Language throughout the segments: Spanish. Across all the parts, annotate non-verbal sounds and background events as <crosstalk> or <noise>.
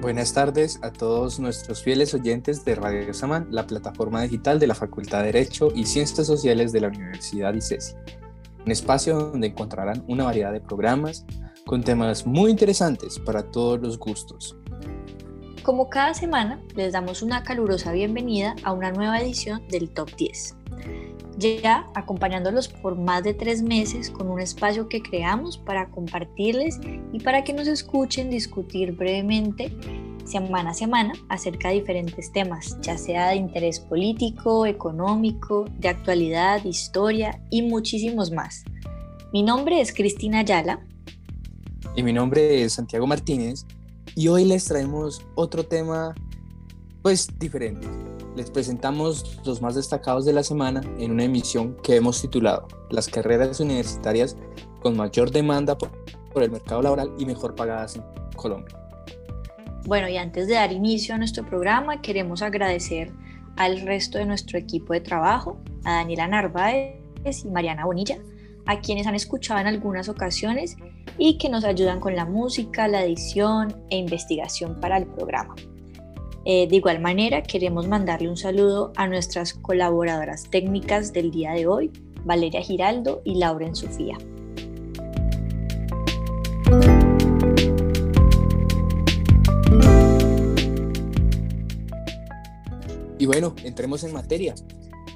Buenas tardes a todos nuestros fieles oyentes de Radio Samán, la plataforma digital de la Facultad de Derecho y Ciencias Sociales de la Universidad ICESI. Un espacio donde encontrarán una variedad de programas con temas muy interesantes para todos los gustos. Como cada semana, les damos una calurosa bienvenida a una nueva edición del Top 10. Ya acompañándolos por más de tres meses con un espacio que creamos para compartirles y para que nos escuchen discutir brevemente semana a semana acerca de diferentes temas, ya sea de interés político, económico, de actualidad, historia y muchísimos más. Mi nombre es Cristina Ayala. Y mi nombre es Santiago Martínez y hoy les traemos otro tema pues diferente. Les presentamos los más destacados de la semana en una emisión que hemos titulado Las carreras universitarias con mayor demanda por, el mercado laboral y mejor pagadas en Colombia. Bueno, y antes de dar inicio a nuestro programa, queremos agradecer al resto de nuestro equipo de trabajo, a Daniela Narváez y Mariana Bonilla, a quienes han escuchado en algunas ocasiones y que nos ayudan con la música, la edición e investigación para el programa. Eh, de igual manera, queremos mandarle un saludo a nuestras colaboradoras técnicas del día de hoy, Valeria Giraldo y Lauren Sofía. Y bueno, entremos en materia.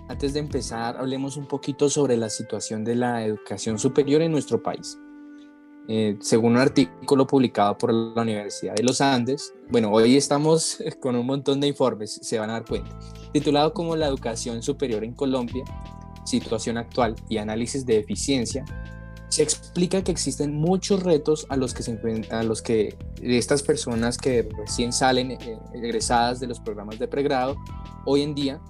Antes de empezar, hablemos un poquito sobre la situación de la educación superior en nuestro país. Eh, según un artículo publicado por la Universidad de los Andes, bueno, hoy estamos <laughs> con un montón de informes, se van a dar cuenta, titulado como La educación superior en Colombia, situación actual y análisis de eficiencia, se explica que existen muchos retos a los que, se, a los que estas personas que recién salen eh, egresadas de los programas de pregrado, hoy en día,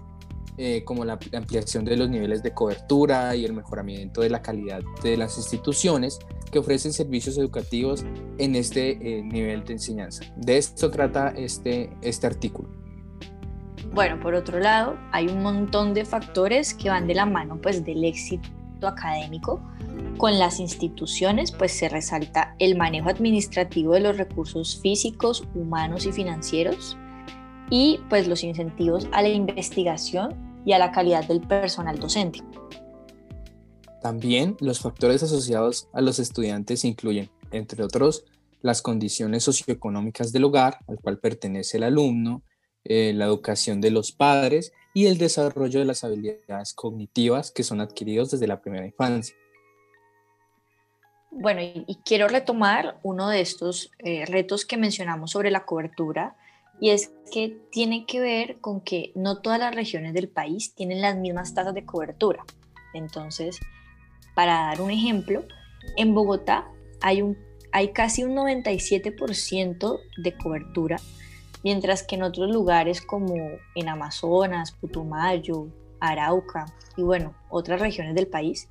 eh, como la ampliación de los niveles de cobertura y el mejoramiento de la calidad de las instituciones que ofrecen servicios educativos en este eh, nivel de enseñanza. De esto trata este, este artículo. Bueno, por otro lado, hay un montón de factores que van de la mano pues, del éxito académico con las instituciones, pues se resalta el manejo administrativo de los recursos físicos, humanos y financieros y pues los incentivos a la investigación y a la calidad del personal docente. También los factores asociados a los estudiantes incluyen, entre otros, las condiciones socioeconómicas del hogar al cual pertenece el alumno, eh, la educación de los padres y el desarrollo de las habilidades cognitivas que son adquiridos desde la primera infancia. Bueno, y, quiero retomar uno de estos eh, retos que mencionamos sobre la cobertura, y es que tiene que ver con que no todas las regiones del país tienen las mismas tasas de cobertura. Entonces, para dar un ejemplo, en Bogotá hay, un, hay casi un 97% de cobertura, mientras que en otros lugares como en Amazonas, Putumayo, Arauca y bueno, otras regiones del país,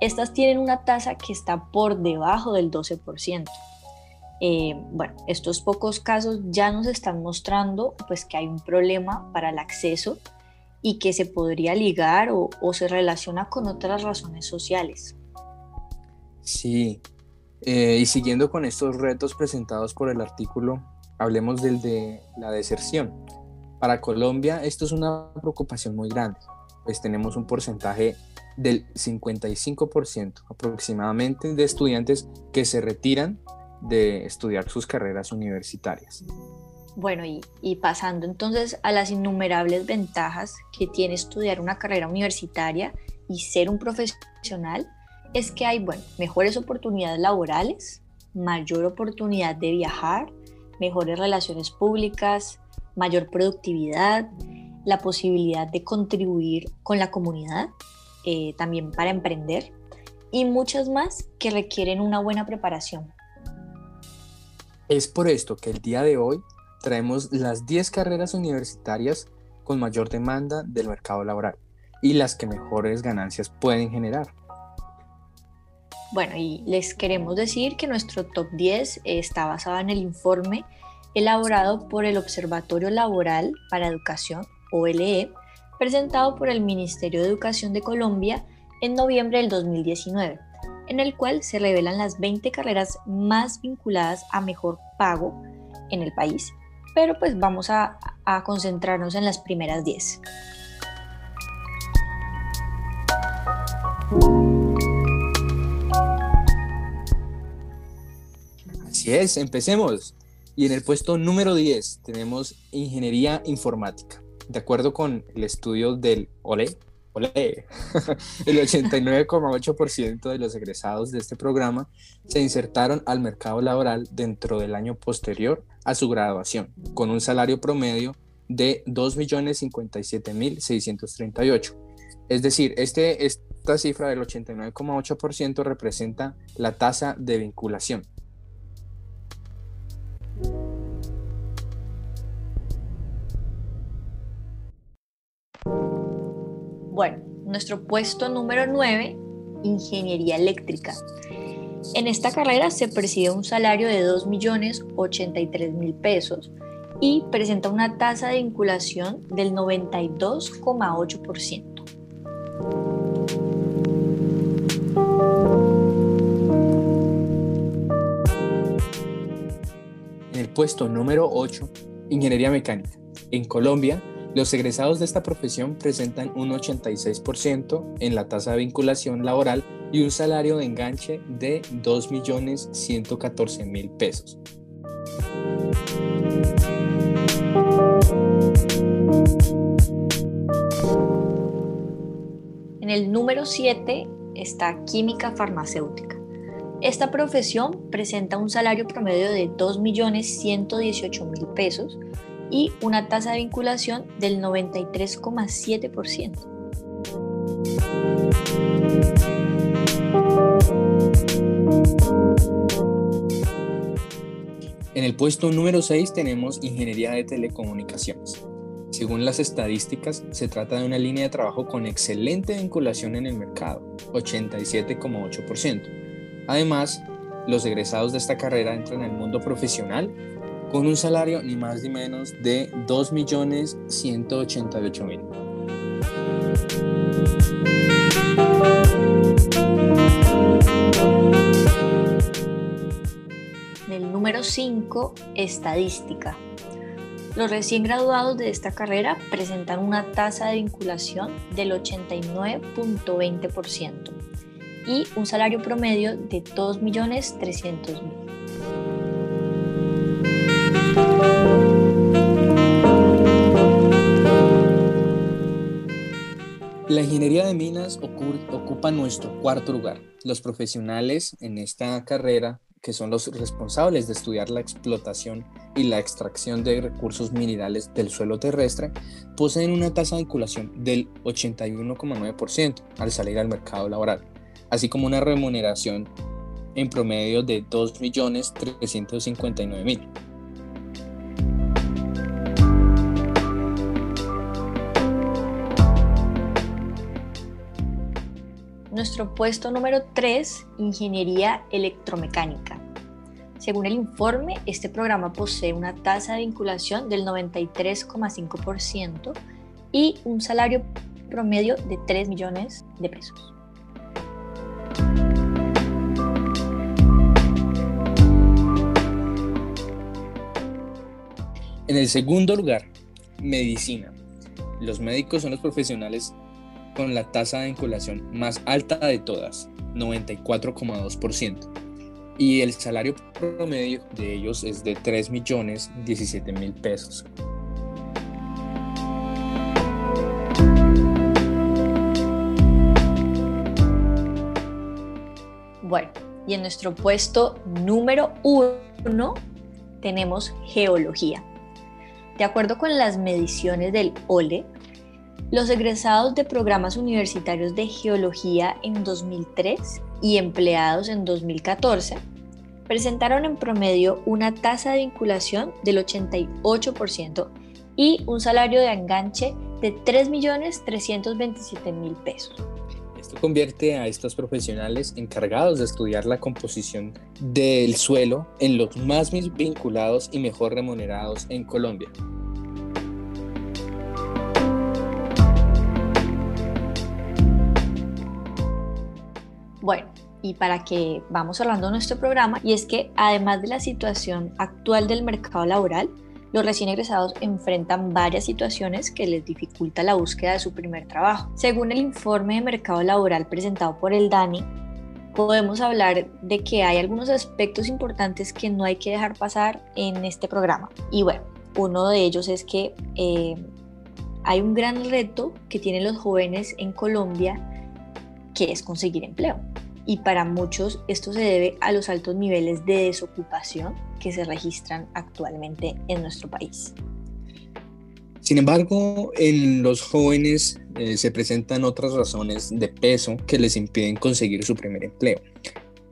estas tienen una tasa que está por debajo del 12%. Eh, bueno, estos pocos casos ya nos están mostrando pues que hay un problema para el acceso y que se podría ligar o, se relaciona con otras razones sociales. Sí, eh, y siguiendo con estos retos presentados por el artículo, hablemos del de la deserción. Para Colombia esto es una preocupación muy grande, pues tenemos un porcentaje del 55% aproximadamente de estudiantes que se retiran de estudiar sus carreras universitarias. Bueno, y, pasando entonces a las innumerables ventajas que tiene estudiar una carrera universitaria y ser un profesional, es que hay, bueno, mejores oportunidades laborales, mayor oportunidad de viajar, mejores relaciones públicas, mayor productividad, la posibilidad de contribuir con la comunidad eh, también para emprender y muchas más que requieren una buena preparación. Es por esto que el día de hoy traemos las 10 carreras universitarias con mayor demanda del mercado laboral y las que mejores ganancias pueden generar. Bueno, y les queremos decir que nuestro top 10 está basado en el informe elaborado por el Observatorio Laboral para Educación, OLE, presentado por el Ministerio de Educación de Colombia en noviembre del 2019, en el cual se revelan las 20 carreras más vinculadas a mejor pago en el país, pero pues vamos a, a concentrarnos en las primeras 10. Así es, empecemos. Y en el puesto número 10 tenemos Ingeniería Informática. De acuerdo con el estudio del OLE, <laughs> El 89,8% de los egresados de este programa se insertaron al mercado laboral dentro del año posterior a su graduación, con un salario promedio de 2.057.638. Es decir, este, esta cifra del 89,8% representa la tasa de vinculación Bueno, nuestro puesto número 9, Ingeniería Eléctrica. En esta carrera se percibe un salario de 2.083.000 pesos y presenta una tasa de vinculación del 92,8%. En el puesto número 8, Ingeniería Mecánica. En Colombia, los egresados de esta profesión presentan un 86% en la tasa de vinculación laboral y un salario de enganche de 2.114.000 pesos. En el número 7 está química farmacéutica. Esta profesión presenta un salario promedio de 2.118.000 pesos y una tasa de vinculación del 93,7%. En el puesto número 6 tenemos Ingeniería de Telecomunicaciones. Según las estadísticas, se trata de una línea de trabajo con excelente vinculación en el mercado, 87,8%. Además, los egresados de esta carrera entran al mundo profesional con un salario ni más ni menos de 2.188.000. En el número 5, estadística. Los recién graduados de esta carrera presentan una tasa de vinculación del 89.20% y un salario promedio de 2.300.000. La ingeniería de minas ocupa nuestro cuarto lugar. Los profesionales en esta carrera, que son los responsables de estudiar la explotación y la extracción de recursos minerales del suelo terrestre, poseen una tasa de vinculación del 81,9% al salir al mercado laboral, así como una remuneración en promedio de 2.359.000. Nuestro puesto número 3, Ingeniería Electromecánica. Según el informe, este programa posee una tasa de vinculación del 93,5% y un salario promedio de 3 millones de pesos. En el segundo lugar, medicina. Los médicos son los profesionales con la tasa de vinculación más alta de todas, 94,2%. Y el salario promedio de ellos es de 3 millones 17 mil pesos. Bueno, y en nuestro puesto número uno tenemos geología. De acuerdo con las mediciones del OLE, los egresados de programas universitarios de geología en 2003 y empleados en 2014 presentaron en promedio una tasa de vinculación del 88% y un salario de enganche de 3.327.000 pesos. Esto convierte a estos profesionales encargados de estudiar la composición del suelo en los más vinculados y mejor remunerados en Colombia. Y para que vamos hablando de nuestro programa, y es que además de la situación actual del mercado laboral, los recién egresados enfrentan varias situaciones que les dificulta la búsqueda de su primer trabajo. Según el informe de mercado laboral presentado por el DANI, podemos hablar de que hay algunos aspectos importantes que no hay que dejar pasar en este programa. Y bueno, uno de ellos es que eh, hay un gran reto que tienen los jóvenes en Colombia, que es conseguir empleo y para muchos esto se debe a los altos niveles de desocupación que se registran actualmente en nuestro país. Sin embargo, en los jóvenes eh, se presentan otras razones de peso que les impiden conseguir su primer empleo.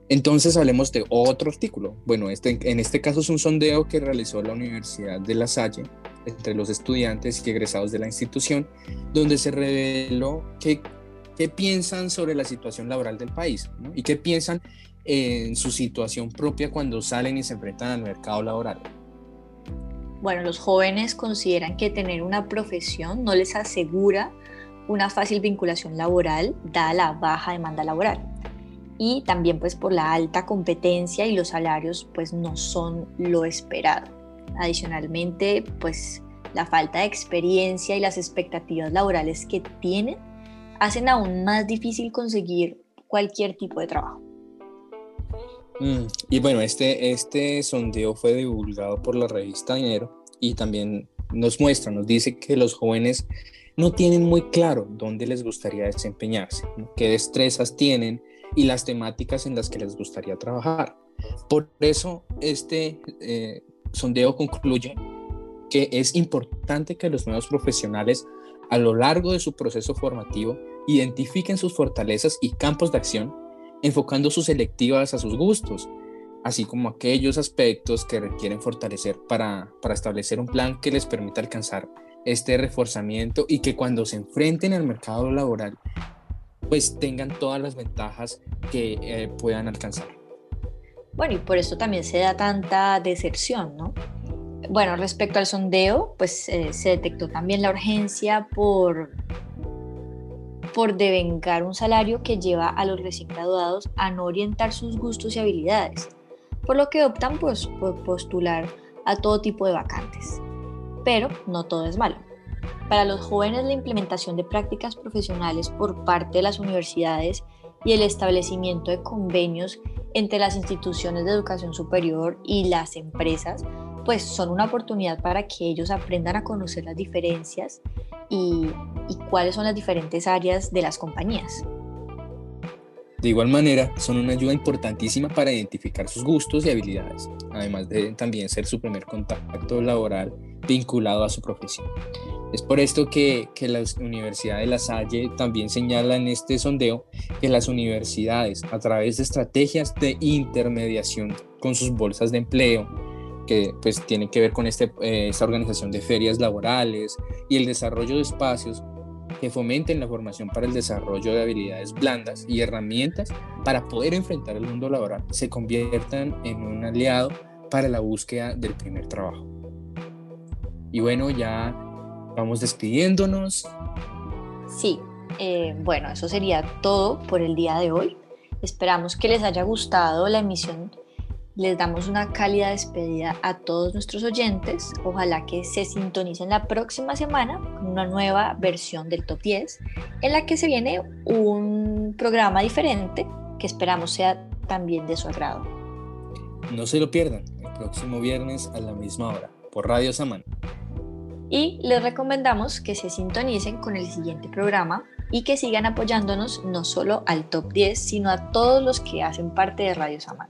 Entonces hablemos de otro artículo. Bueno, este, en este caso es un sondeo que realizó la Universidad de La Salle entre los estudiantes y egresados de la institución, donde se reveló que qué piensan sobre la situación laboral del país y qué piensan en su situación propia cuando salen y se enfrentan al mercado laboral. Bueno, los jóvenes consideran que tener una profesión no les asegura una fácil vinculación laboral dada la baja demanda laboral. Y también pues por la alta competencia y los salarios pues no son lo esperado. Adicionalmente pues la falta de experiencia y las expectativas laborales que tienen hacen aún más difícil conseguir cualquier tipo de trabajo. Mm, y bueno, este, este sondeo fue divulgado por la revista Dinero y también nos muestra, nos dice que los jóvenes no tienen muy claro dónde les gustaría desempeñarse, qué destrezas tienen y las temáticas en las que les gustaría trabajar. Por eso este eh, sondeo concluye que es importante que los nuevos profesionales a lo largo de su proceso formativo identifiquen sus fortalezas y campos de acción, enfocando sus selectivas a sus gustos, así como aquellos aspectos que requieren fortalecer para, establecer un plan que les permita alcanzar este reforzamiento y que cuando se enfrenten al mercado laboral, pues tengan todas las ventajas que eh, puedan alcanzar. Bueno, y por eso también se da tanta deserción, ¿no? Bueno, respecto al sondeo, pues eh, se detectó también la urgencia por por devengar un salario que lleva a los recién graduados a no orientar sus gustos y habilidades, por lo que optan pues, por postular a todo tipo de vacantes. Pero no todo es malo. Para los jóvenes la implementación de prácticas profesionales por parte de las universidades y el establecimiento de convenios entre las instituciones de educación superior y las empresas pues son una oportunidad para que ellos aprendan a conocer las diferencias y, cuáles son las diferentes áreas de las compañías. De igual manera, son una ayuda importantísima para identificar sus gustos y habilidades, además de también ser su primer contacto laboral vinculado a su profesión. Es por esto que, que la Universidad de La Salle también señala en este sondeo que las universidades, a través de estrategias de intermediación con sus bolsas de empleo, que pues tiene que ver con este, eh, esta organización de ferias laborales y el desarrollo de espacios que fomenten la formación para el desarrollo de habilidades blandas y herramientas para poder enfrentar el mundo laboral, se conviertan en un aliado para la búsqueda del primer trabajo. Y bueno, ya vamos despidiéndonos. Sí, eh, bueno, eso sería todo por el día de hoy. Esperamos que les haya gustado la emisión les damos una cálida despedida a todos nuestros oyentes. Ojalá que se sintonicen la próxima semana con una nueva versión del Top 10 en la que se viene un programa diferente que esperamos sea también de su agrado. No se lo pierdan el próximo viernes a la misma hora por Radio Samán. Y les recomendamos que se sintonicen con el siguiente programa y que sigan apoyándonos no solo al Top 10, sino a todos los que hacen parte de Radio Samán.